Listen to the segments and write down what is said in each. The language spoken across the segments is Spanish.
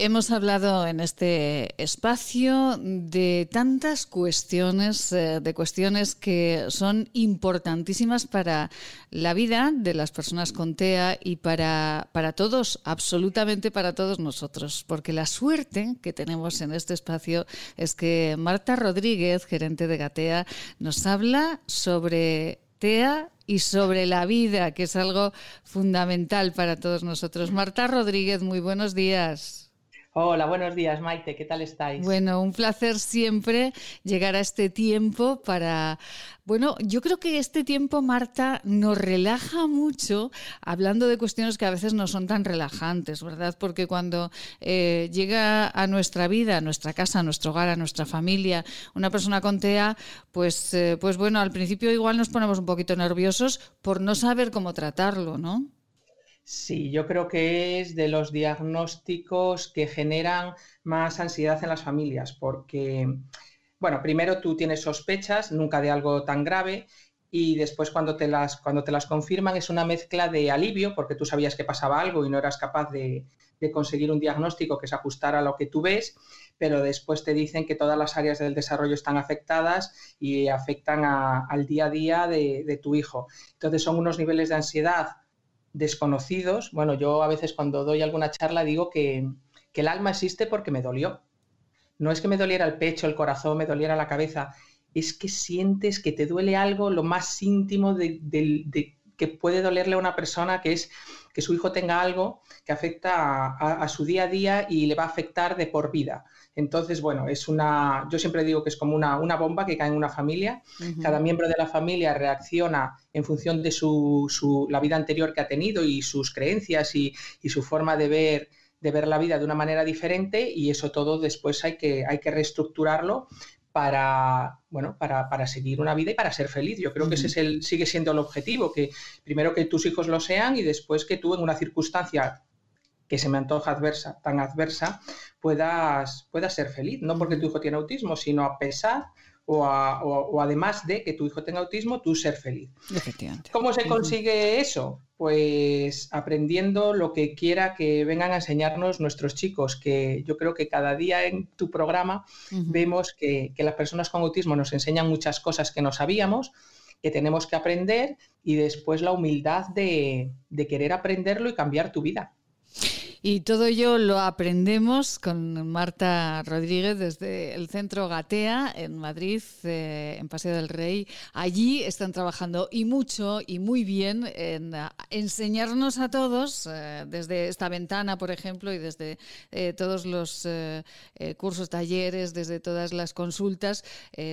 Hemos hablado en este espacio de tantas cuestiones, eh, de cuestiones que son importantísimas para la vida de las personas con TEA y para, para todos, absolutamente para todos nosotros. Porque la suerte que tenemos en este espacio es que Marta Rodríguez, gerente de Gatea, nos habla sobre TEA y sobre la vida, que es algo fundamental para todos nosotros. Marta Rodríguez, muy buenos días. Hola, buenos días, Maite, ¿qué tal estáis? Bueno, un placer siempre llegar a este tiempo para... Bueno, yo creo que este tiempo, Marta, nos relaja mucho hablando de cuestiones que a veces no son tan relajantes, ¿verdad? Porque cuando eh, llega a nuestra vida, a nuestra casa, a nuestro hogar, a nuestra familia, una persona con TEA, pues, eh, pues bueno, al principio igual nos ponemos un poquito nerviosos por no saber cómo tratarlo, ¿no? Sí, yo creo que es de los diagnósticos que generan más ansiedad en las familias, porque, bueno, primero tú tienes sospechas, nunca de algo tan grave, y después cuando te las, cuando te las confirman es una mezcla de alivio, porque tú sabías que pasaba algo y no eras capaz de, conseguir un diagnóstico que se ajustara a lo que tú ves, pero después te dicen que todas las áreas del desarrollo están afectadas y afectan al día a día de, de tu hijo. Entonces son unos niveles de ansiedad desconocidos. Bueno, yo a veces cuando doy alguna charla digo que, el alma existe porque me dolió. No es que me doliera el pecho, el corazón, me doliera la cabeza, es que sientes que te duele algo lo más íntimo de, que puede dolerle a una persona, que es que su hijo tenga algo que afecta a, su día a día y le va a afectar de por vida. Entonces, bueno, es una, yo siempre digo que es como una, bomba que cae en una familia. Cada miembro de la familia reacciona en función de su, la vida anterior que ha tenido y sus creencias y, su forma de ver, de ver la vida de una manera diferente y eso todo después hay que, hay que reestructurarlo para, bueno, para, seguir una vida y para ser feliz. Yo creo que ese es el, sigue siendo el objetivo, que primero que tus hijos lo sean y después que tú en una circunstancia que se me antoja adversa, tan adversa, puedas, puedas ser feliz. No porque tu hijo tiene autismo, sino a pesar o, además de que tu hijo tenga autismo, tú ser feliz. ¿Cómo se consigue eso? Pues aprendiendo lo que quiera que vengan a enseñarnos nuestros chicos, que yo creo que cada día en tu programa vemos que, las personas con autismo nos enseñan muchas cosas que no sabíamos, que tenemos que aprender y después la humildad de querer aprenderlo y cambiar tu vida. Y todo ello lo aprendemos con Marta Rodríguez desde el Centro Gatea en Madrid, eh, en Paseo del Rey. Allí están trabajando y mucho y muy bien en ah, enseñarnos a todos, eh, desde esta ventana, por ejemplo, y desde eh, todos los cursos, talleres, desde todas las consultas,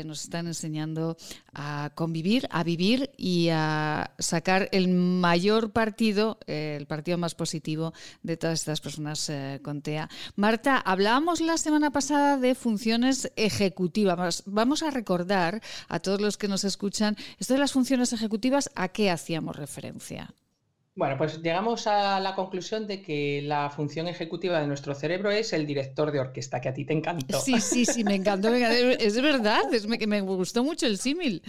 nos están enseñando a convivir, a vivir y a sacar el mayor partido, el partido más positivo de todas estas personas eh, con TEA. Marta, hablábamos la semana pasada de funciones ejecutivas. Vamos a recordar a todos los que nos escuchan, esto de las funciones ejecutivas, ¿a qué hacíamos referencia? Bueno, pues llegamos a la conclusión de que la función ejecutiva de nuestro cerebro es el director de orquesta, que a ti te encantó. Sí, sí, sí, me encantó. Es verdad, es que me gustó mucho el símil.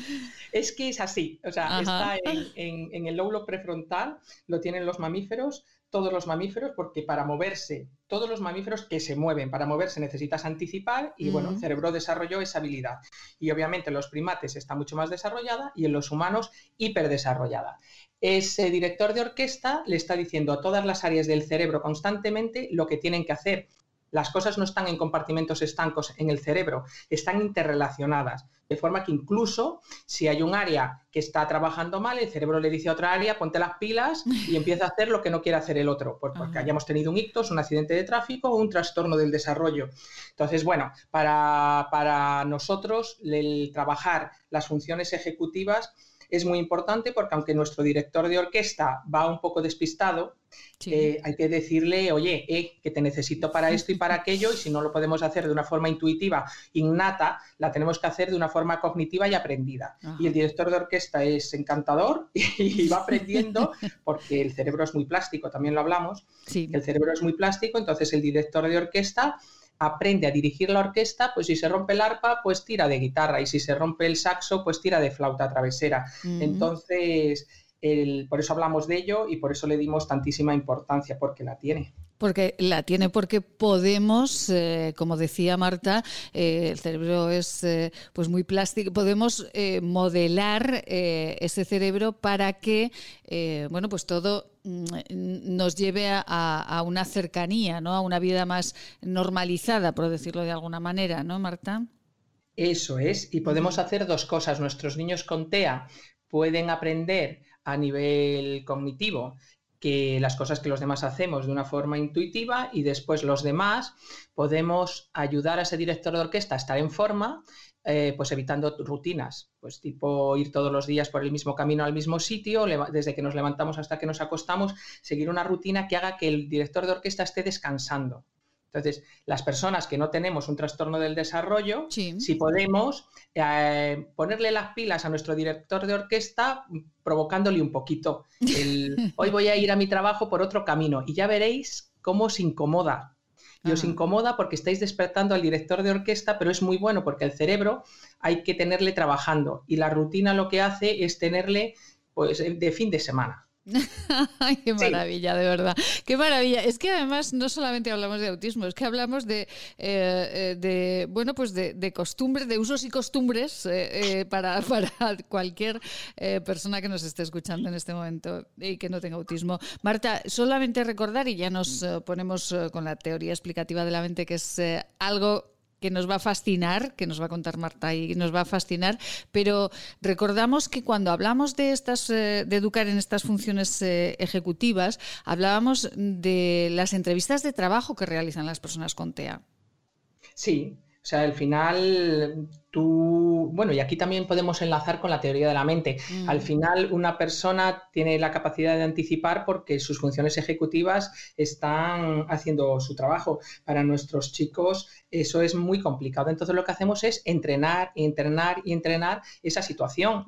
Es que es así, o sea, está en, en, el lóbulo prefrontal, lo tienen los mamíferos, todos los mamíferos, porque para moverse, todos los mamíferos que se mueven, para moverse necesitas anticipar y bueno, el cerebro desarrolló esa habilidad. Y obviamente en los primates está mucho más desarrollada y en los humanos hiperdesarrollada. Ese director de orquesta le está diciendo a todas las áreas del cerebro constantemente lo que tienen que hacer las cosas no están en compartimentos estancos en el cerebro, están interrelacionadas. De forma que incluso si hay un área que está trabajando mal, el cerebro le dice a otra área, ponte las pilas y empieza a hacer lo que no quiere hacer el otro, porque hayamos tenido un ictus, un accidente de tráfico o un trastorno del desarrollo. Entonces, bueno, para, para nosotros el trabajar las funciones ejecutivas es muy importante porque aunque nuestro director de orquesta va un poco despistado, eh, hay que decirle, oye, eh, que te necesito para esto y para aquello, y si no lo podemos hacer de una forma intuitiva, innata, la tenemos que hacer de una forma cognitiva y aprendida. Y el director de orquesta es encantador y, va aprendiendo, porque el cerebro es muy plástico, también lo hablamos, el cerebro es muy plástico, entonces el director de orquesta aprende a dirigir la orquesta, pues si se rompe el arpa, pues tira de guitarra, y si se rompe el saxo, pues tira de flauta travesera. Entonces, por eso hablamos de ello y por eso le dimos tantísima importancia, porque la tiene. Porque la tiene porque podemos, eh, como decía Marta, eh, el cerebro es eh, pues muy plástico, podemos modelar ese cerebro para que bueno pues todo mm, nos lleve a, una cercanía, ¿no? a una vida más normalizada, por decirlo de alguna manera, ¿no, Marta? Eso es, y podemos hacer dos cosas. Nuestros niños con TEA pueden aprender a nivel cognitivo que las cosas que los demás hacemos de una forma intuitiva y después los demás podemos ayudar a ese director de orquesta a estar en forma, eh, pues evitando rutinas, pues tipo ir todos los días por el mismo camino al mismo sitio, desde que nos levantamos hasta que nos acostamos, seguir una rutina que haga que el director de orquesta esté descansando. Entonces, las personas que no tenemos un trastorno del desarrollo, si podemos eh, ponerle las pilas a nuestro director de orquesta provocándole un poquito. Hoy voy a ir a mi trabajo por otro camino y ya veréis cómo os incomoda. Y os incomoda porque estáis despertando al director de orquesta, pero es muy bueno porque el cerebro hay que tenerle trabajando y la rutina lo que hace es tenerle pues, de fin de semana. qué maravilla, de verdad. Qué maravilla. Es que además no solamente hablamos de autismo, es que hablamos de, eh, eh, bueno, pues de, costumbres, de usos y costumbres eh, para, para, cualquier persona que nos esté escuchando en este momento y que no tenga autismo. Marta, solamente recordar, y ya nos ponemos con la teoría explicativa de la mente, que es algo que nos va a fascinar, que nos va a contar Marta y nos va a fascinar, pero recordamos que cuando hablamos de estas eh, de educar en estas funciones eh, ejecutivas, hablábamos de las entrevistas de trabajo que realizan las personas con TEA. Sí, o sea, al final tú, bueno, y aquí también podemos enlazar con la teoría de la mente. Mm. Al final una persona tiene la capacidad de anticipar porque sus funciones ejecutivas están haciendo su trabajo. Para nuestros chicos eso es muy complicado. Entonces lo que hacemos es entrenar, entrenar y entrenar esa situación.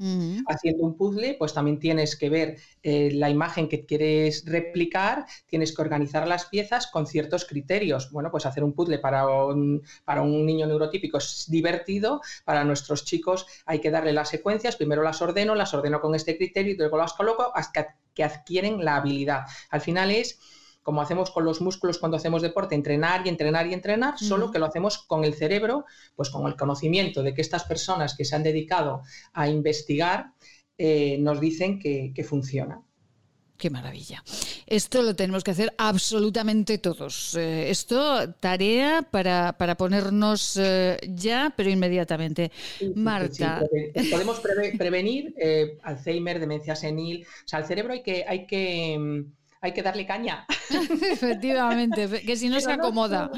Haciendo un puzzle, pues también tienes que ver eh, la imagen que quieres replicar, tienes que organizar las piezas con ciertos criterios. Bueno, pues hacer un puzzle para un, para un niño neurotípico es divertido, para nuestros chicos hay que darle las secuencias, primero las ordeno, las ordeno con este criterio y luego las coloco hasta que adquieren la habilidad. Al final es como hacemos con los músculos cuando hacemos deporte, entrenar y entrenar y entrenar, solo que lo hacemos con el cerebro, pues con el conocimiento de que estas personas que se han dedicado a investigar eh, nos dicen que, funciona. Qué maravilla. Esto lo tenemos que hacer absolutamente todos. Eh, esto, tarea para, ponernos eh, ya, pero inmediatamente. Marta. podemos prevenir Alzheimer, demencia senil. O sea, al cerebro hay que, hay que mm, hay que darle caña. Efectivamente, que si no se acomoda.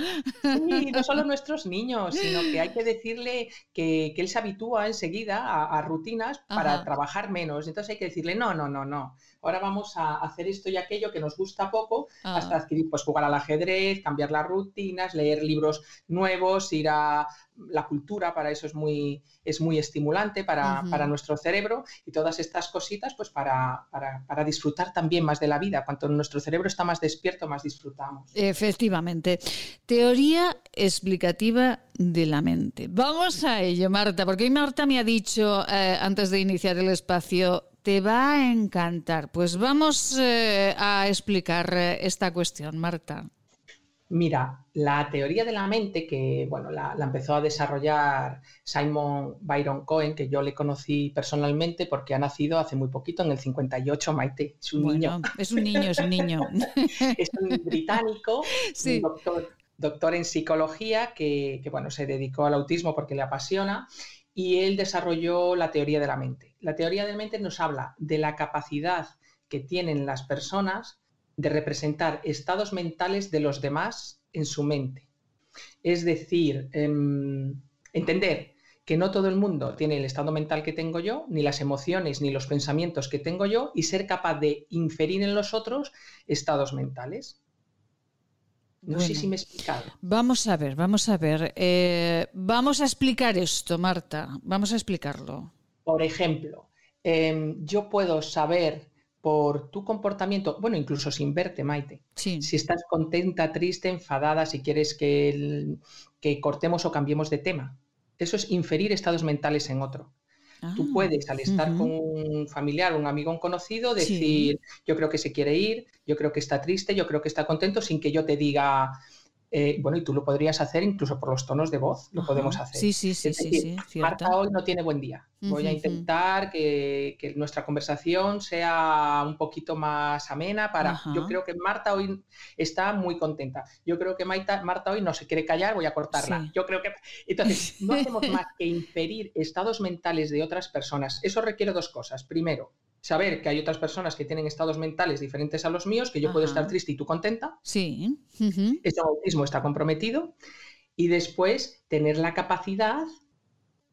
sí, no solo nuestros niños, sino que hay que decirle que, él se habitúa enseguida a, rutinas para trabajar menos. Entonces hay que decirle, no, no, no, no. Ahora vamos a hacer esto y aquello que nos gusta poco, ah. hasta adquirir, pues jugar al ajedrez, cambiar las rutinas, leer libros nuevos, ir a la cultura, para eso es muy, es muy estimulante para, nuestro cerebro y todas estas cositas, pues para, para, disfrutar también más de la vida. Cuanto nuestro cerebro está más despierto, más disfrutamos. Efectivamente. Teoría explicativa de la mente. Vamos a ello, Marta, porque hoy Marta me ha dicho eh, antes de iniciar el espacio, te va a encantar. Pues vamos eh, a explicar eh, esta cuestión, Marta. Mira, la teoría de la mente, que bueno, la, empezó a desarrollar Simon Byron Cohen, que yo le conocí personalmente porque ha nacido hace muy poquito, en el 58, Maite. Es un niño. Es un niño, es un niño. es un británico, un doctor, en psicología que, que, bueno, se dedicó al autismo porque le apasiona y él desarrolló la teoría de la mente. La teoría de la mente nos habla de la capacidad que tienen las personas de representar estados mentales de los demás en su mente. Es decir, em, entender que no todo el mundo tiene el estado mental que tengo yo, ni las emociones, ni los pensamientos que tengo yo, y ser capaz de inferir en los otros estados mentales. No sé si me he explicado. Vamos a ver, vamos a ver. Eh, vamos a explicar esto, Marta. Vamos a explicarlo. Por ejemplo, em, yo puedo saber por tu comportamiento, bueno, incluso sin verte, Maite, si estás contenta, triste, enfadada, si quieres que, que cortemos o cambiemos de tema. Eso es inferir estados mentales en otro. Tú ah, puedes, al estar con un familiar, un amigo, un conocido, decir, yo creo que se quiere ir, yo creo que está triste, yo creo que está contento, sin que yo te diga, eh, bueno, y tú lo podrías hacer incluso por los tonos de voz, lo podemos hacer. Sí, sí, sí, sí, Marta hoy no tiene buen día. Voy a intentar que, nuestra conversación sea un poquito más amena para... Yo creo que Marta hoy está muy contenta. Yo creo que Marta, Marta hoy no se quiere callar, voy a cortarla. Yo creo que... Entonces, no hacemos más que inferir estados mentales de otras personas. Eso requiere dos cosas. Primero, saber que hay otras personas que tienen estados mentales diferentes a los míos, que yo puedo estar triste y tú contenta. Sí. Ese autismo está comprometido. Y después tener la capacidad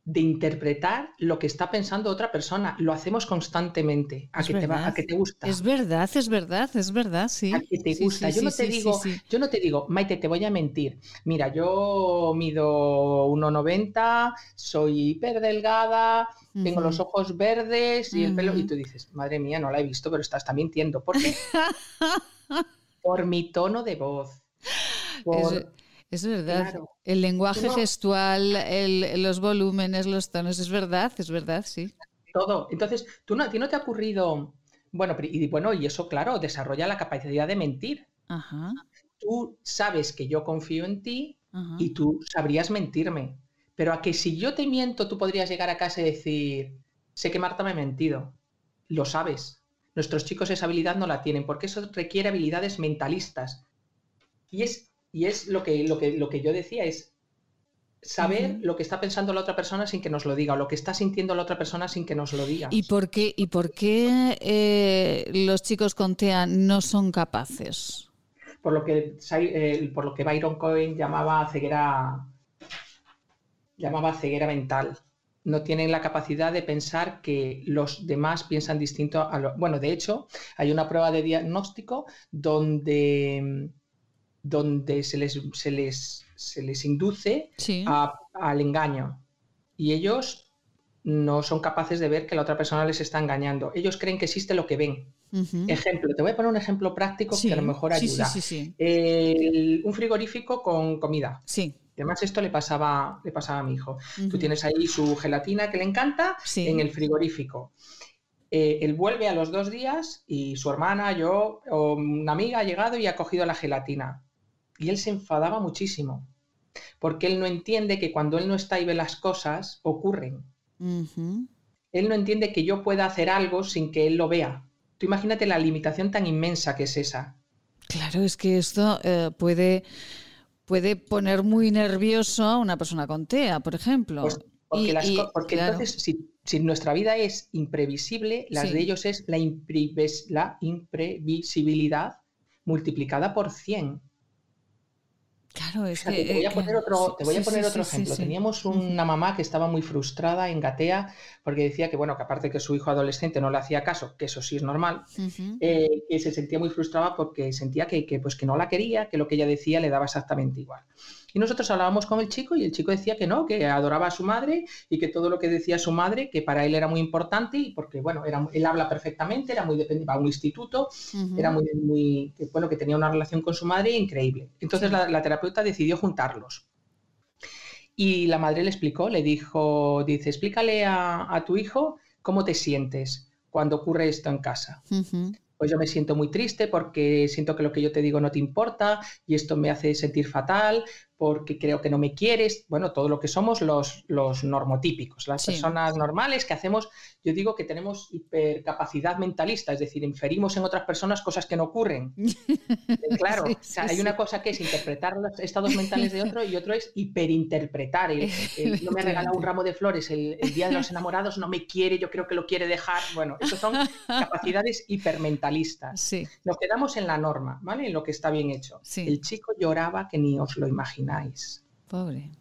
de interpretar lo que está pensando otra persona. Lo hacemos constantemente. A, que te, va, a que te gusta. Es verdad, es verdad, es verdad, sí. A que te gusta. yo no te digo, yo no te digo, Maite, te voy a mentir. Mira, yo mido 1,90, soy hiper delgada, tengo los ojos verdes y el pelo. Y tú dices, madre mía, no la he visto, pero estás también mintiendo. ¿Por qué? Por mi tono de voz. Por, es verdad. El lenguaje gestual, los volúmenes, los tonos, es verdad, es verdad, sí. Todo. Entonces, ¿tú no, ¿a ti no te ha ocurrido? Bueno, y bueno, y eso, claro, desarrolla la capacidad de mentir. Ajá. Tú sabes que yo confío en ti y tú sabrías mentirme. Pero a que si yo te miento, tú podrías llegar a casa y decir, sé que Marta me ha mentido. Lo sabes. Nuestros chicos esa habilidad no la tienen porque eso requiere habilidades mentalistas. Y es y es lo que, lo que, lo que yo decía, es saber lo que está pensando la otra persona sin que nos lo diga, o lo que está sintiendo la otra persona sin que nos lo diga. ¿Y por qué, y por qué eh, los chicos con TEA no son capaces? Por lo que, eh, por lo que Byron Cohen llamaba ceguera, llamaba ceguera mental. No tienen la capacidad de pensar que los demás piensan distinto a lo. Bueno, de hecho, hay una prueba de diagnóstico donde donde se les, se les, se les induce al engaño. Y ellos no son capaces de ver que la otra persona les está engañando. Ellos creen que existe lo que ven. Ejemplo, te voy a poner un ejemplo práctico que a lo mejor ayuda. un frigorífico con comida. Sí. Además, esto le pasaba, le pasaba a mi hijo. Tú tienes ahí su gelatina que le encanta en el frigorífico. Eh, él vuelve a los dos días y su hermana, yo o una amiga ha llegado y ha cogido la gelatina. Y él se enfadaba muchísimo, porque él no entiende que cuando él no está y ve las cosas, ocurren. Él no entiende que yo pueda hacer algo sin que él lo vea. Tú imagínate la limitación tan inmensa que es esa. Claro, es que esto eh, puede, puede poner muy nervioso a una persona con TEA, por ejemplo. Pues, porque, entonces, si, nuestra vida es imprevisible, las de ellos es la, la imprevisibilidad multiplicada por 100. Claro, es que, te voy a poner otro, te voy a poner otro ejemplo. Teníamos una mamá que estaba muy frustrada en Gatea porque decía que, bueno, que aparte que su hijo adolescente no le hacía caso, que eso sí es normal, eh, que se sentía muy frustrada porque sentía que, que, pues, que no la quería, que lo que ella decía le daba exactamente igual. Y nosotros hablábamos con el chico y el chico decía que no, que adoraba a su madre y que todo lo que decía su madre, que para él era muy importante y porque, bueno, era, él habla perfectamente, era muy dependiente, a un instituto, era muy, muy, bueno, que tenía una relación con su madre increíble. Entonces la, terapeuta decidió juntarlos. Y la madre le explicó, le dijo, dice, explícale a, tu hijo cómo te sientes cuando ocurre esto en casa pues yo me siento muy triste porque siento que lo que yo te digo no te importa y esto me hace sentir fatal porque creo que no me quieres, bueno, todo lo que somos los, los normotípicos, las personas normales que hacemos, yo digo que tenemos hipercapacidad mentalista, es decir, inferimos en otras personas cosas que no ocurren. Eh, claro, hay una cosa que es interpretar los estados mentales de otro y otro es hiperinterpretar. no me ha regalado un ramo de flores el, día de los enamorados, no me quiere, yo creo que lo quiere dejar. Bueno, eso son capacidades hipermentalistas. Nos quedamos en la norma, ¿vale? En lo que está bien hecho. El chico lloraba que ni os lo imagináis. Pobre.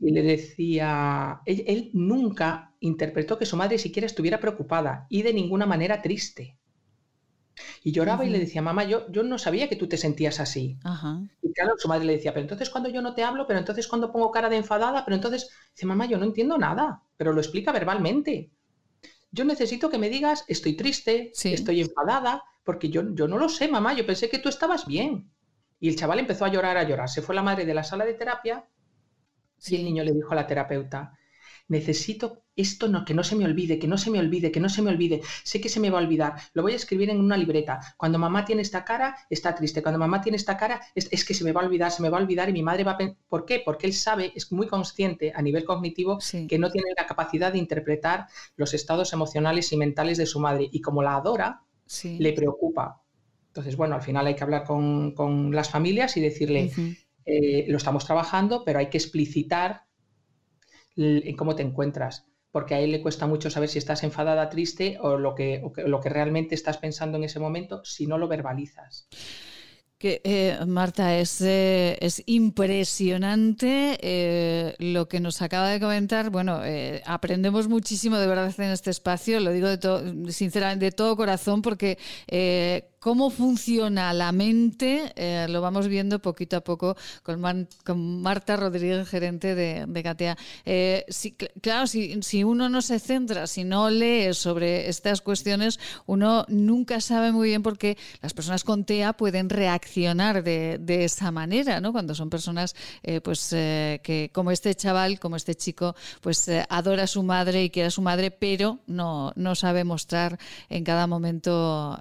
Y le decía, él, nunca interpretó que su madre siquiera estuviera preocupada y de ninguna manera triste. Y lloraba y le decía, mamá, yo, yo no sabía que tú te sentías así. Y claro, su madre le decía, pero entonces cuando yo no te hablo, pero entonces cuando pongo cara de enfadada, pero entonces, dice, mamá, yo no entiendo nada, pero lo explica verbalmente. Yo necesito que me digas, estoy triste, estoy enfadada, porque yo, yo no lo sé, mamá, yo pensé que tú estabas bien. Y el chaval empezó a llorar, a llorar. Se fue la madre de la sala de terapia y el niño le dijo a la terapeuta, necesito esto no, que no se me olvide, que no se me olvide, que no se me olvide. Sé que se me va a olvidar. Lo voy a escribir en una libreta. Cuando mamá tiene esta cara, está triste. Cuando mamá tiene esta cara, es, que se me va a olvidar, se me va a olvidar y mi madre va a... ¿Por qué? Porque él sabe, es muy consciente a nivel cognitivo que no tiene la capacidad de interpretar los estados emocionales y mentales de su madre. Y como la adora, le preocupa. Entonces, bueno, al final hay que hablar con, las familias y decirle, eh, lo estamos trabajando, pero hay que explicitar en cómo te encuentras, porque a él le cuesta mucho saber si estás enfadada, triste o lo que, lo que realmente estás pensando en ese momento si no lo verbalizas. Que, eh, Marta, es, eh, es impresionante eh, lo que nos acaba de comentar. Bueno, aprendemos muchísimo de verdad en este espacio, lo digo de sinceramente de todo corazón, porque cómo funciona la mente, eh, lo vamos viendo poquito a poco con, Marta Rodríguez, gerente de, de. Eh, claro, si, uno no se centra, si no lee sobre estas cuestiones, uno nunca sabe muy bien por qué las personas con TEA pueden reaccionar de, esa manera, ¿no? Cuando son personas, eh, pues, que como este chaval, como este chico, pues adora a su madre y quiere a su madre, pero no, no sabe mostrar en cada momento,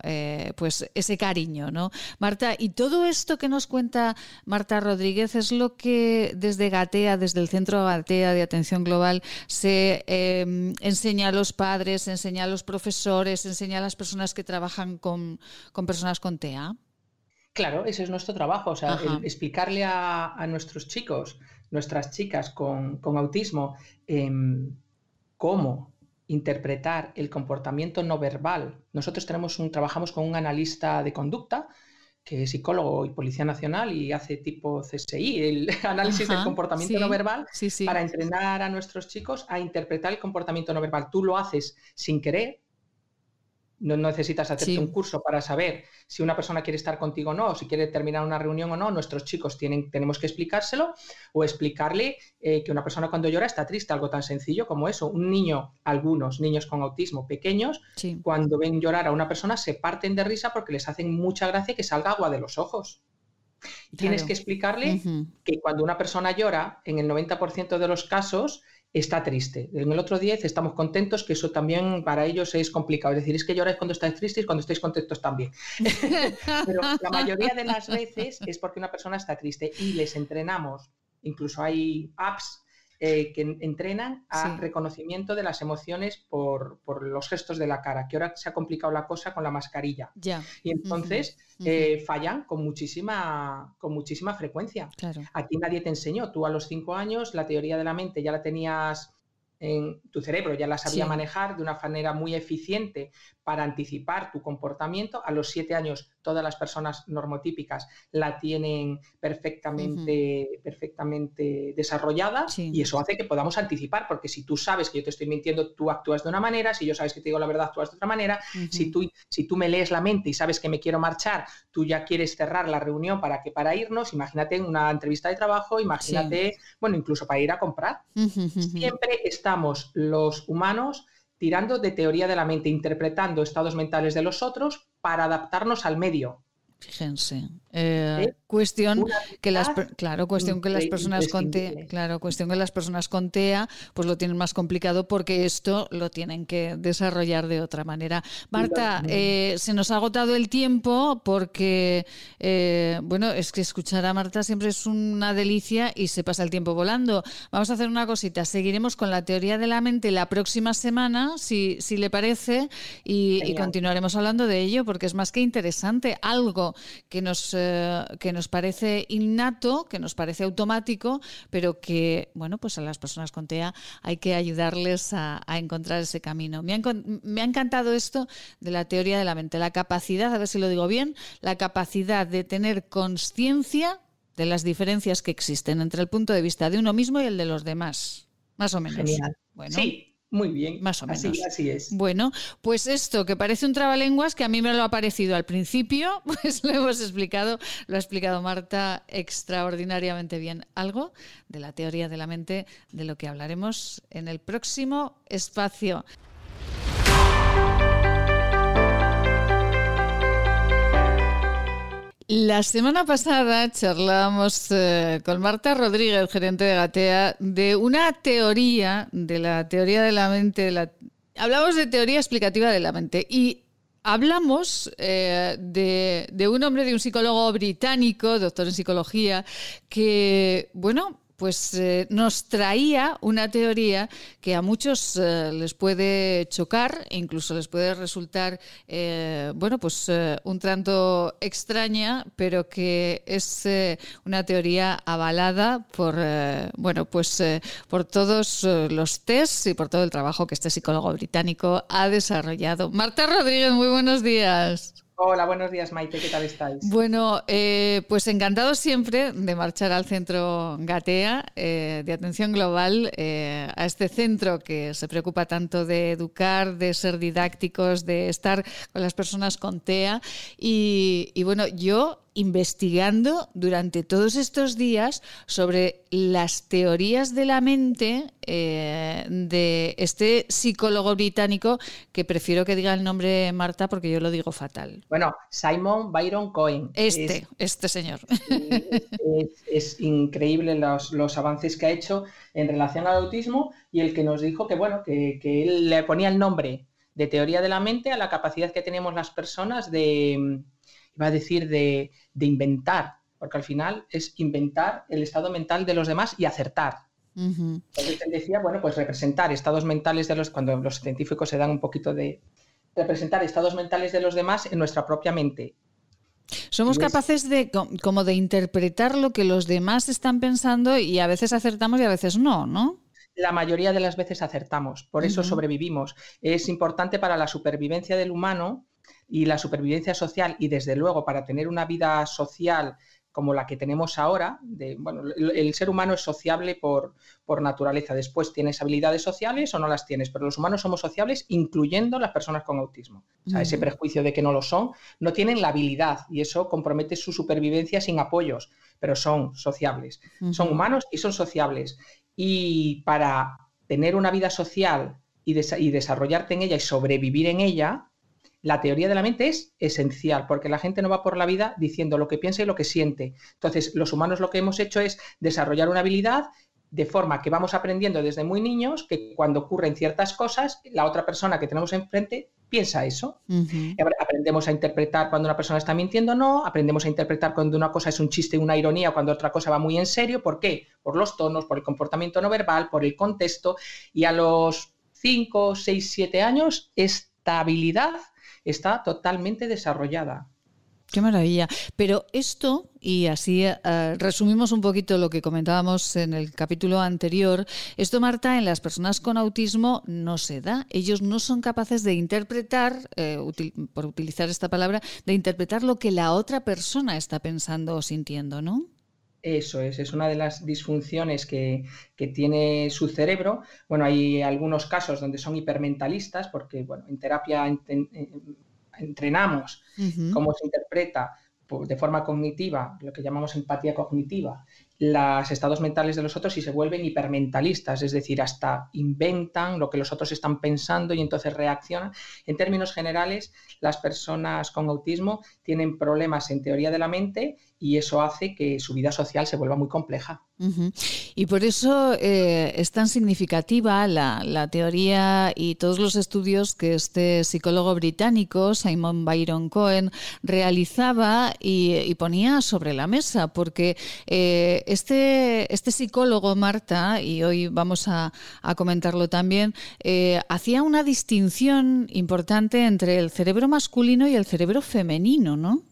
pues, ese cariño, ¿no? Marta, y todo esto que nos cuenta Marta Rodríguez es lo que desde Gatea, desde el Centro Gatea de Atención Global, se em, enseña a los padres, enseña a los profesores, enseña a las personas que trabajan con, personas con TEA. Claro, ese es nuestro trabajo, o sea, explicarle a, nuestros chicos, nuestras chicas con, autismo, em, cómo interpretar el comportamiento no verbal. Nosotros tenemos un, trabajamos con un analista de conducta que es psicólogo y policía nacional y hace tipo CSI, el análisis del comportamiento no verbal, para entrenar a nuestros chicos a interpretar el comportamiento no verbal. Tú lo haces sin querer, no necesitas hacerte un curso para saber si una persona quiere estar contigo o no, o si quiere terminar una reunión o no. Nuestros chicos tienen, tenemos que explicárselo o explicarle eh, que una persona cuando llora está triste, algo tan sencillo como eso. Un niño, algunos niños con autismo pequeños, cuando ven llorar a una persona se parten de risa porque les hacen mucha gracia que salga agua de los ojos. Y tienes que explicarle que cuando una persona llora, en el 90% de los casos, está triste. En el otro 10 estamos contentos, que eso también para ellos es complicado. Es decir, es que lloráis cuando estáis tristes y cuando estáis contentos también. Pero la mayoría de las veces es porque una persona está triste y les entrenamos. Incluso hay apps eh, que entrenan a reconocimiento de las emociones por, los gestos de la cara, que ahora se ha complicado la cosa con la mascarilla. Y entonces eh, fallan con muchísima, con muchísima frecuencia. A ti nadie te enseñó. Tú a los cinco años la teoría de la mente ya la tenías en tu cerebro, ya la sabía manejar de una manera muy eficiente para anticipar tu comportamiento. A los siete años todas las personas normotípicas la tienen perfectamente, perfectamente desarrollada y eso hace que podamos anticipar, porque si tú sabes que yo te estoy mintiendo, tú actúas de una manera, si yo sabes que te digo la verdad, actúas de otra manera, si, tú, si tú me lees la mente y sabes que me quiero marchar, tú ya quieres cerrar la reunión para que para irnos, imagínate en una entrevista de trabajo, imagínate, bueno, incluso para ir a comprar. Siempre estamos los humanos tirando de teoría de la mente, interpretando estados mentales de los otros para adaptarnos al medio. Fíjense. Eh, cuestión que las claro cuestión que las personas con TEA claro cuestión que las personas con TEA pues lo tienen más complicado porque esto lo tienen que desarrollar de otra manera. Marta eh, se nos ha agotado el tiempo porque eh, bueno es que escuchar a Marta siempre es una delicia y se pasa el tiempo volando. Vamos a hacer una cosita seguiremos con la teoría de la mente la próxima semana si, si le parece y, y continuaremos hablando de ello porque es más que interesante. Algo que nos eh, que nos parece innato, que nos parece automático, pero que, bueno, pues a las personas con TEA hay que ayudarles a, encontrar ese camino. Me ha, encantado esto de la teoría de la mente, la capacidad, a ver si lo digo bien, la capacidad de tener conciencia de las diferencias que existen entre el punto de vista de uno mismo y el de los demás. Más o menos. Genial. Bueno. Sí, muy bien. Más o menos. Así, es. Bueno, pues esto que parece un trabalenguas, que a mí me lo ha parecido al principio, pues lo hemos explicado, lo ha explicado Marta extraordinariamente bien. Algo de la teoría de la mente, de lo que hablaremos en el próximo espacio. La semana pasada charlábamos eh, con Marta Rodríguez, gerente de Gatea, de una teoría, de la teoría de la mente. Hablamos de teoría explicativa de la mente y hablamos eh, de, de un hombre, de un psicólogo británico, doctor en psicología, que, bueno, pues eh, nos traía una teoría que a muchos eh, les puede chocar incluso les puede resultar, eh, bueno, pues un tanto extraña, pero que es una teoría avalada por, bueno, pues por todos los tests y por todo el trabajo que este psicólogo británico ha desarrollado. Marta Rodríguez, muy buenos días. Hola, buenos días Maite, ¿qué tal estáis? Bueno, eh, pues encantado siempre de marchar al centro Gatea eh, de atención global, eh, a este centro que se preocupa tanto de educar, de ser didácticos, de estar con las personas con TEA. y bueno, yo investigando durante todos estos días sobre las teorías de la mente eh, de este psicólogo británico que prefiero que diga el nombre Marta porque yo lo digo fatal. Bueno, Simon Byron Cohen. Este, este señor. Es, increíble los, avances que ha hecho en relación al autismo y el que nos dijo que, bueno, que, que él le ponía el nombre de teoría de la mente a la capacidad que tenemos las personas de va a decir de, inventar, porque al final es inventar el estado mental de los demás y acertar. Entonces él decía, bueno, pues representar estados mentales de los, cuando los científicos se dan un poquito de representar estados mentales de los demás en nuestra propia mente. Somos capaces de como de interpretar lo que los demás están pensando y a veces acertamos y a veces no, ¿no? La mayoría de las veces acertamos, por eso sobrevivimos. Es importante para la supervivencia del humano y la supervivencia social y desde luego para tener una vida social como la que tenemos ahora, de, bueno, el, ser humano es sociable por, por, naturaleza. Después tienes habilidades sociales o no las tienes, pero los humanos somos sociables incluyendo las personas con autismo. O sea, ese prejuicio de que no lo son, no tienen la habilidad y eso compromete su supervivencia sin apoyos, pero son sociables. Son humanos y son sociables. Y para tener una vida social y, y desarrollarte en ella y sobrevivir en ella, la teoría de la mente es esencial, porque la gente no va por la vida diciendo lo que piensa y lo que siente. Entonces, los humanos lo que hemos hecho es desarrollar una habilidad de forma que vamos aprendiendo desde muy niños que cuando ocurren ciertas cosas, la otra persona que tenemos enfrente piensa eso. Aprendemos a interpretar cuando una persona está mintiendo o no, aprendemos a interpretar cuando una cosa es un chiste, una ironía, cuando otra cosa va muy en serio. ¿Por qué? Por los tonos, por el comportamiento no verbal, por el contexto. Y a los 5, 6, 7 años, esta habilidad está totalmente desarrollada. Qué maravilla. Pero esto, y así eh, resumimos un poquito lo que comentábamos en el capítulo anterior, esto, Marta, en las personas con autismo no se da. Ellos no son capaces de interpretar, eh, por utilizar esta palabra, de interpretar lo que la otra persona está pensando o sintiendo, ¿no? Eso es, es una de las disfunciones que, tiene su cerebro. Bueno, hay algunos casos donde son hipermentalistas, porque bueno, en terapia entrenamos cómo se interpreta de forma cognitiva, lo que llamamos empatía cognitiva, los estados mentales de los otros y se vuelven hipermentalistas, es decir, hasta inventan lo que los otros están pensando y entonces reaccionan. En términos generales, las personas con autismo tienen problemas en teoría de la mente y eso hace que su vida social se vuelva muy compleja. Y por eso eh, es tan significativa la, teoría y todos los estudios que este psicólogo británico, Simon Byron Cohen, realizaba y, ponía sobre la mesa, porque eh, este, este psicólogo, Marta, y hoy vamos a, comentarlo también, eh, hacía una distinción importante entre el cerebro masculino y el cerebro femenino, ¿no?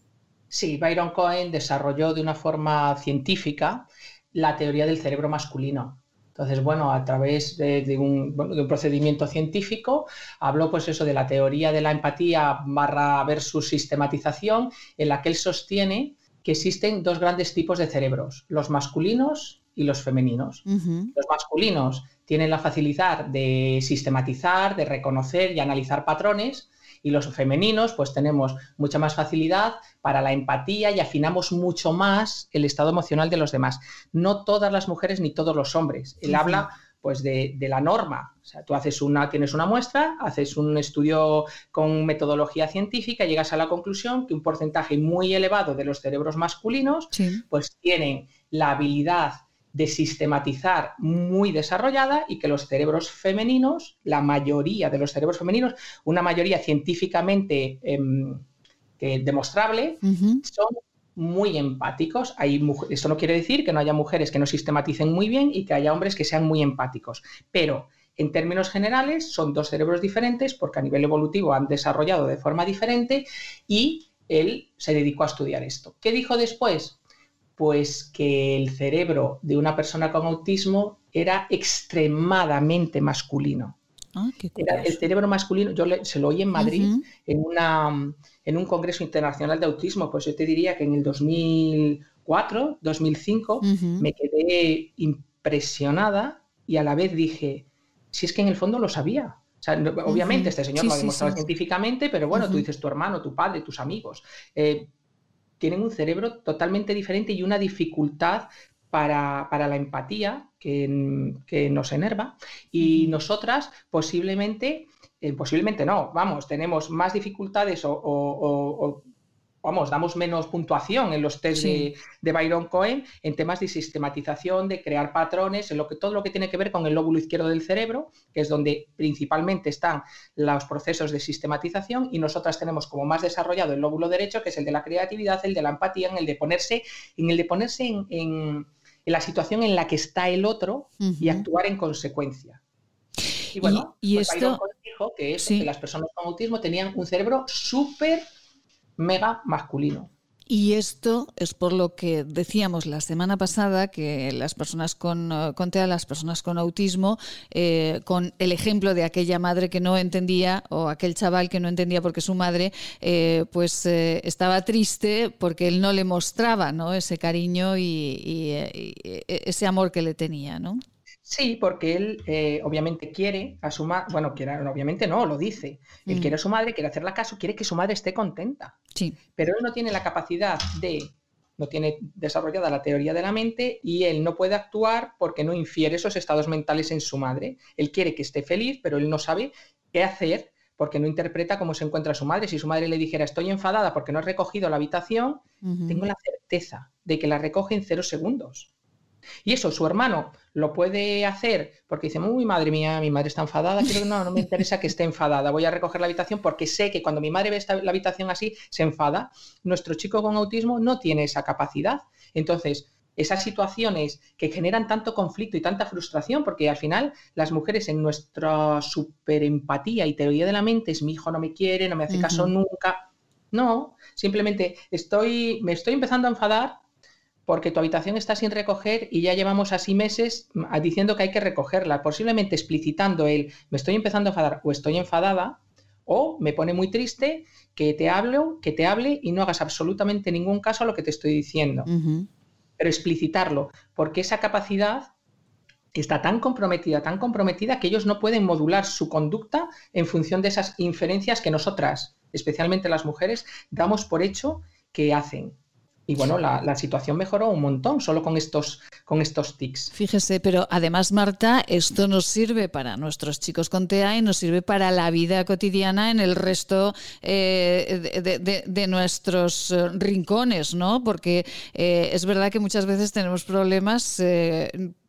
Sí, Byron Cohen desarrolló de una forma científica la teoría del cerebro masculino. Entonces, bueno, a través de, un, procedimiento científico, habló pues eso de la teoría de la empatía barra versus sistematización, en la que él sostiene que existen dos grandes tipos de cerebros, los masculinos y los femeninos. Los masculinos tienen la facilidad de sistematizar, de reconocer y analizar patrones, y los femeninos pues tenemos mucha más facilidad para la empatía y afinamos mucho más el estado emocional de los demás. No todas las mujeres ni todos los hombres. Él habla pues de, la norma. O sea, tú haces una, tienes una muestra, haces un estudio con metodología científica llegas a la conclusión que un porcentaje muy elevado de los cerebros masculinos pues tienen la habilidad de sistematizar muy desarrollada y que los cerebros femeninos, la mayoría de los cerebros femeninos, una mayoría científicamente em, demostrable, son muy empáticos. Hay, eso no quiere decir que no haya mujeres que no sistematicen muy bien y que haya hombres que sean muy empáticos, pero en términos generales son dos cerebros diferentes porque a nivel evolutivo han desarrollado de forma diferente y él se dedicó a estudiar esto. ¿Qué dijo después? Pues que el cerebro de una persona con autismo era extremadamente masculino. Ah, el cerebro masculino, yo se lo oí en Madrid, en, una, en un congreso internacional de autismo, pues yo te diría que en el 2004, 2005, me quedé impresionada y a la vez dije, si es que en el fondo lo sabía. obviamente este señor lo ha demostrado científicamente, pero bueno, tú dices tu hermano, tu padre, tus amigos. Eh, tienen un cerebro totalmente diferente y una dificultad para, la empatía que, nos enerva. Y nosotras posiblemente, eh, posiblemente no, vamos, tenemos más dificultades o, vamos, damos menos puntuación en los test de, Byron Cohen en temas de sistematización, de crear patrones, en lo que, todo lo que tiene que ver con el lóbulo izquierdo del cerebro, que es donde principalmente están los procesos de sistematización, y nosotras tenemos como más desarrollado el lóbulo derecho, que es el de la creatividad, el de la empatía, en el de ponerse, en el de ponerse en, la situación en la que está el otro y actuar en consecuencia. Y bueno, y, pues esto dijo que, que las personas con autismo tenían un cerebro súper mega masculino. Y esto es por lo que decíamos la semana pasada que las personas con, eh, con TEA, las personas con autismo, eh, con el ejemplo de aquella madre que no entendía o aquel chaval que no entendía porque su madre eh, pues estaba triste porque él no le mostraba ¿no? ese cariño y, y ese amor que le tenía, ¿no? Sí, porque él eh, obviamente quiere a su madre, bueno, quiere, obviamente no, lo dice. Él mm. quiere a su madre, quiere hacerla caso, quiere que su madre esté contenta. Sí. Pero él no tiene la capacidad de, no tiene desarrollada la teoría de la mente y él no puede actuar porque no infiere esos estados mentales en su madre. Él quiere que esté feliz, pero él no sabe qué hacer porque no interpreta cómo se encuentra su madre. Si su madre le dijera estoy enfadada porque no has recogido la habitación, tengo la certeza de que la recoge en cero segundos. Y eso su hermano lo puede hacer porque dice, uy, madre mía, mi madre está enfadada, no, no me interesa que esté enfadada, voy a recoger la habitación porque sé que cuando mi madre ve la habitación así, se enfada. Nuestro chico con autismo no tiene esa capacidad. Entonces, esas situaciones que generan tanto conflicto y tanta frustración, porque al final las mujeres en nuestra superempatía y teoría de la mente es mi hijo no me quiere, no me hace caso nunca. No, simplemente estoy, me estoy empezando a enfadar porque tu habitación está sin recoger y ya llevamos así meses mm, diciendo que hay que recogerla, posiblemente explicitando el me estoy empezando a enfadar o estoy enfadada, o me pone muy triste que te hablo, que te hable y no hagas absolutamente ningún caso a lo que te estoy diciendo. Pero explicitarlo, porque esa capacidad está tan comprometida, tan comprometida que ellos no pueden modular su conducta en función de esas inferencias que nosotras, especialmente las mujeres, damos por hecho que hacen. Y bueno, la, situación mejoró un montón solo con estos, con estos tics. Fíjese, pero además, Marta, esto nos sirve para nuestros chicos con TEA y nos sirve para la vida cotidiana en el resto eh, de, nuestros eh, rincones, ¿no? Porque eh, es verdad que muchas veces tenemos problemas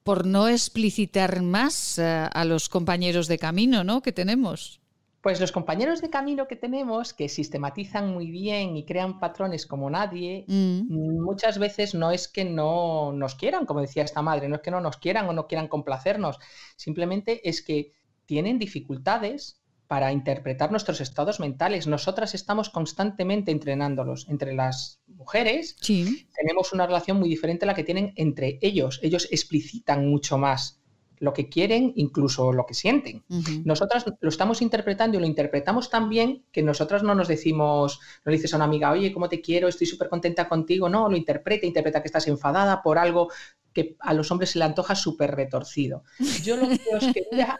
por no explicitar más a los compañeros de camino, ¿no? Que tenemos. Pues los compañeros de camino que tenemos, que sistematizan muy bien y crean patrones como nadie, mm. muchas veces no es que no nos quieran, como decía esta madre, no es que no nos quieran o no quieran complacernos, simplemente es que tienen dificultades para interpretar nuestros estados mentales. Nosotras estamos constantemente entrenándolos. Entre las mujeres tenemos una relación muy diferente a la que tienen entre ellos. Ellos explicitan mucho más lo que quieren, incluso lo que sienten. Nosotras lo estamos interpretando y lo interpretamos tan bien que nosotras no nos decimos, no le dices a una amiga, oye, ¿cómo te quiero? Estoy súper contenta contigo. No, lo interpreta, interpreta que estás enfadada por algo que a los hombres se le antoja súper retorcido. Yo lo que os quería,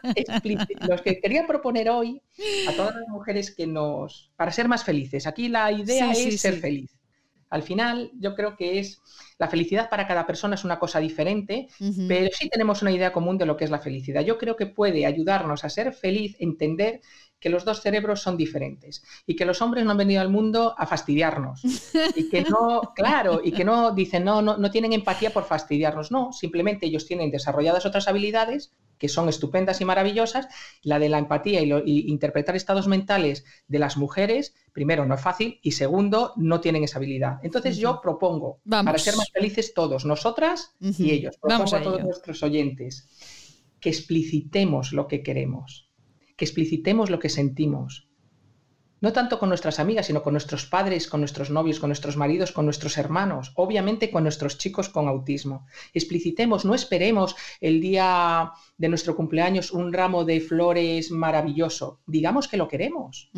los que quería proponer hoy a todas las mujeres que nos, para ser más felices, aquí la idea es ser feliz. Al final, yo creo que es la felicidad para cada persona es una cosa diferente, pero sí tenemos una idea común de lo que es la felicidad. Yo creo que puede ayudarnos a ser feliz, entender que los dos cerebros son diferentes y que los hombres no han venido al mundo a fastidiarnos. Y que no, claro, y que no dicen no, no, no tienen empatía por fastidiarnos, no, simplemente ellos tienen desarrolladas otras habilidades que son estupendas y maravillosas, la de la empatía y, interpretar estados mentales de las mujeres, primero, no es fácil y segundo, no tienen esa habilidad. Entonces yo propongo, para ser más felices todos, nosotras y ellos, propongo a todos nuestros oyentes, que explicitemos lo que queremos que explicitemos lo que sentimos. No tanto con nuestras amigas, sino con nuestros padres, con nuestros novios, con nuestros maridos, con nuestros hermanos, obviamente con nuestros chicos con autismo. Explicitemos, no esperemos el día de nuestro cumpleaños un ramo de flores maravilloso. Digamos que lo queremos.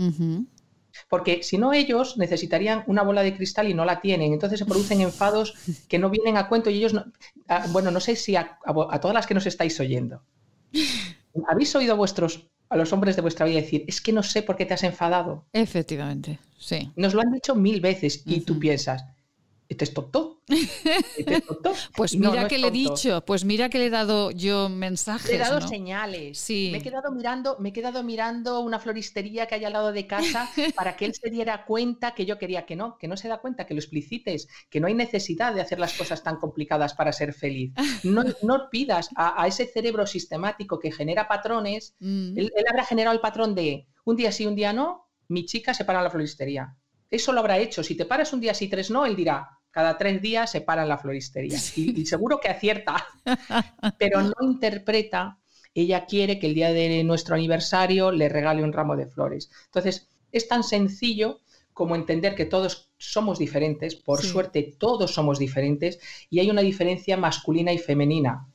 Porque si no, ellos necesitarían una bola de cristal y no la tienen. Entonces se producen enfados que no vienen a cuento y ellos no. Ah, bueno, no sé si a, a todas las que nos estáis oyendo. ¿Habéis oído vuestros a los hombres de vuestra vida decir, es que no sé por qué te has enfadado. Efectivamente, sí. Nos lo han dicho mil veces y tú piensas, ¿este es tonto? pues mira que le he dicho, pues mira que le he dado yo mensajes. Le he dado señales. Sí. Me he quedado mirando, me he quedado mirando una floristería que hay al lado de casa para que él se diera cuenta que yo quería que no, que no se da cuenta, que lo explicites, que no hay necesidad de hacer las cosas tan complicadas para ser feliz. No, no pidas a, ese cerebro sistemático que genera patrones. Mm. Él, él habrá generado el patrón de un día sí, un día no, mi chica se para la floristería. Eso lo habrá hecho. Si te paras un día sí, tres no, él dirá, cada tres días se para en la floristería. Y, seguro que acierta, pero no interpreta. Ella quiere que el día de nuestro aniversario le regale un ramo de flores. Entonces, es tan sencillo como entender que todos somos diferentes, por suerte todos somos diferentes, y hay una diferencia masculina y femenina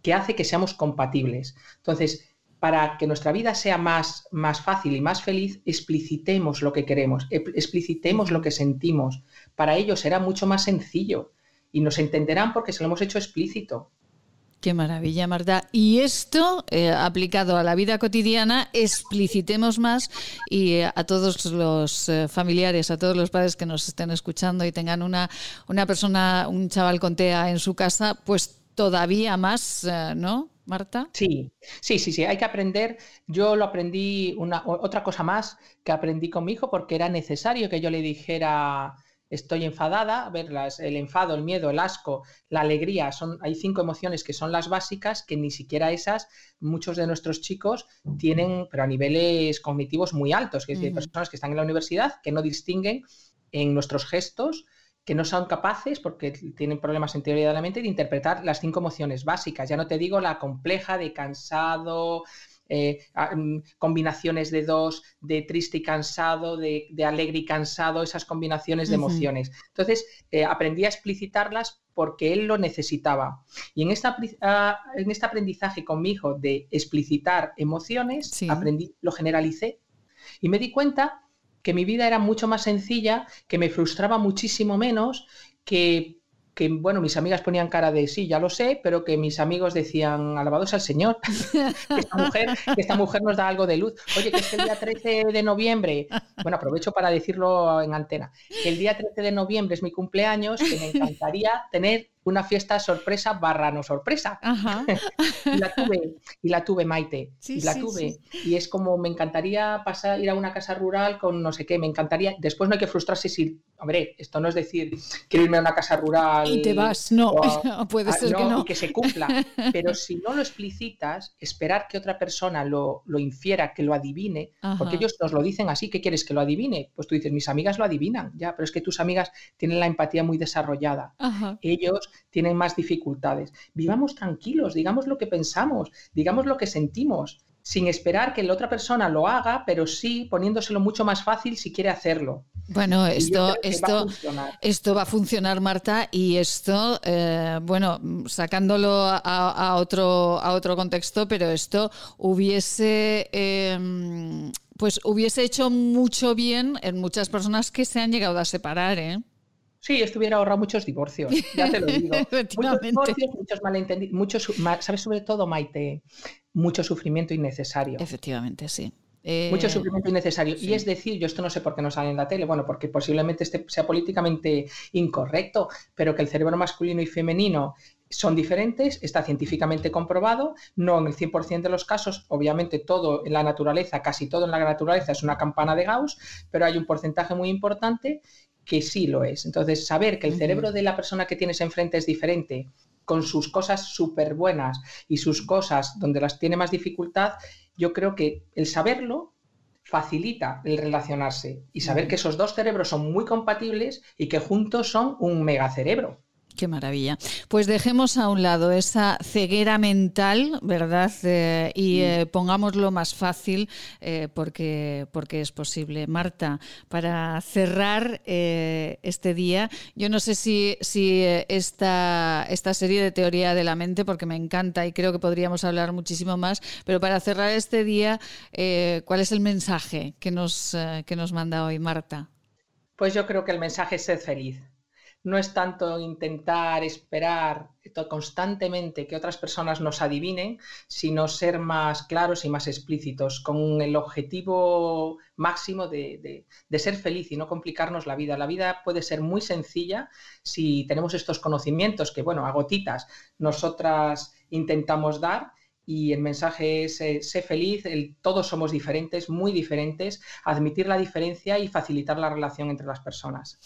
que hace que seamos compatibles. Entonces, para que nuestra vida sea más, más fácil y más feliz, explicitemos lo que queremos, explicitemos lo que sentimos. Para ellos será mucho más sencillo y nos entenderán porque se lo hemos hecho explícito. Qué maravilla, Marta. Y esto, eh, aplicado a la vida cotidiana, explicitemos más y eh, a todos los eh, familiares, a todos los padres que nos estén escuchando y tengan una, una persona, un chaval con TEA en su casa, pues todavía más, ¿no? Marta? Sí, sí, sí, sí, hay que aprender. Yo lo aprendí, una, otra cosa más que aprendí con mi hijo porque era necesario que yo le dijera estoy enfadada, a ver, el enfado, el miedo, el asco, la alegría, son, hay cinco emociones que son las básicas, que ni siquiera esas muchos de nuestros chicos tienen, pero a niveles cognitivos muy altos, que es decir, personas que están en la universidad que no distinguen en nuestros gestos que no son capaces, porque tienen problemas en teoría de la mente, de interpretar las cinco emociones básicas. Ya no te digo la compleja de cansado, eh, mm, combinaciones de dos, de triste y cansado, de, alegre y cansado, esas combinaciones de emociones. Entonces, eh, aprendí a explicitarlas porque él lo necesitaba. Y en, esta, ah, en este aprendizaje con mi hijo de explicitar emociones, aprendí, lo generalicé y me di cuenta que mi vida era mucho más sencilla, que me frustraba muchísimo menos, que, que, bueno, mis amigas ponían cara de sí, ya lo sé, pero que mis amigos decían, alabados al Señor, que, esta mujer, que esta mujer nos da algo de luz. Oye, que es el día 13 de noviembre, bueno, aprovecho para decirlo en antena, que el día 13 de noviembre es mi cumpleaños, que me encantaría tener una fiesta sorpresa barra no sorpresa. y la tuve, y la tuve, Maite. y la tuve. Y es como me encantaría pasar, ir a una casa rural con no sé qué, me encantaría. Después no hay que frustrarse si, hombre, esto no es decir, quiero irme a una casa rural. Y te vas, no, puede ser que no. Y que se cumpla. Pero si no lo explicitas, esperar que otra persona lo, lo infiera, que lo adivine, porque ellos nos lo dicen así, ¿qué quieres que lo adivine? Pues tú dices, mis amigas lo adivinan, ya, pero es que tus amigas tienen la empatía muy desarrollada. Ellos tienen más dificultades. Vivamos tranquilos, digamos lo que pensamos, digamos lo que sentimos. sin esperar que la otra persona lo haga, pero sí poniéndoselo mucho más fácil si quiere hacerlo. Bueno, esto, esto, va esto va a funcionar, Marta, y esto, eh, bueno, sacándolo a, otro, a otro contexto, pero esto hubiese, em, pues hubiese hecho mucho bien en muchas personas que se han llegado a separar, ¿eh? Sí, estuviera ahorrado muchos divorcios, ya te lo digo. muchos divorcios, muchos malentendidos, muchos, ¿sabes? Sobre todo, Maite, mucho sufrimiento innecesario. Efectivamente, sí. Mucho eh, sufrimiento innecesario. Y es decir, yo esto no sé por qué no sale en la tele, bueno, porque posiblemente este sea políticamente incorrecto, pero que el cerebro masculino y femenino son diferentes, está científicamente comprobado, no en el 100% de los casos, obviamente todo en la naturaleza, casi todo en la naturaleza es una campana de Gauss, pero hay un porcentaje muy importante que sí lo es. Entonces, saber que el cerebro de la persona que tienes enfrente es diferente, con sus cosas súper buenas y sus cosas donde las tiene más dificultad, yo creo que el saberlo facilita el relacionarse y saber que esos dos cerebros son muy compatibles y que juntos son un megacerebro. Qué maravilla. Pues dejemos a un lado esa ceguera mental, ¿verdad? Eh, y eh, pongámoslo más fácil eh, porque, porque es posible. Marta, para cerrar este día, yo no sé si, si esta, esta serie de teoría de la mente, porque me encanta y creo que podríamos hablar muchísimo más, pero para cerrar este día, ¿cuál es el mensaje que nos, que nos manda hoy Marta? Pues yo creo que el mensaje es ser feliz no es tanto intentar esperar constantemente que otras personas nos adivinen, sino ser más claros y más explícitos, con el objetivo máximo de, ser feliz y no complicarnos la vida. La vida puede ser muy sencilla si tenemos estos conocimientos que, bueno, a gotitas nosotras intentamos dar. Y el mensaje es, eh, sé feliz, todos somos diferentes, muy diferentes, admitir la diferencia y facilitar la relación entre las personas.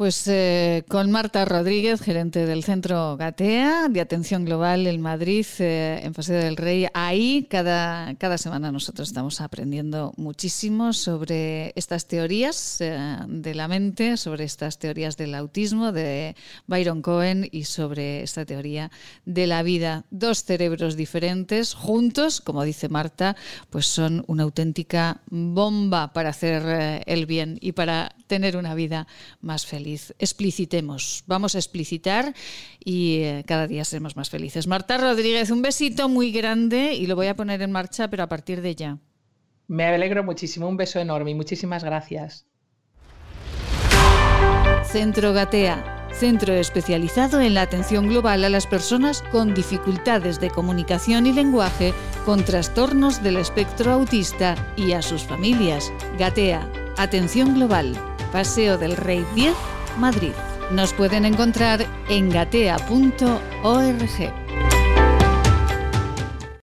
Pues eh, con Marta Rodríguez, gerente del Centro Gatea de Atención Global en Madrid, eh, en Paseo del Rey. Ahí cada, cada semana nosotros estamos aprendiendo muchísimo sobre estas teorías eh, de la mente, sobre estas teorías del autismo de Byron Cohen y sobre esta teoría de la vida. Dos cerebros diferentes juntos, como dice Marta, pues son una auténtica bomba para hacer el bien y para tener una vida más feliz. Explicitemos, vamos a explicitar y eh, cada día seremos más felices. Marta Rodríguez, un besito muy grande y lo voy a poner en marcha, pero a partir de ya. Me alegro muchísimo, un beso enorme y muchísimas gracias. Centro Gatea. Centro especializado en la atención global a las personas con dificultades de comunicación y lenguaje, con trastornos del espectro autista y a sus familias. Gatea. Atención global. Paseo del Rey 10 Madrid. Nos pueden encontrar en gatea.org.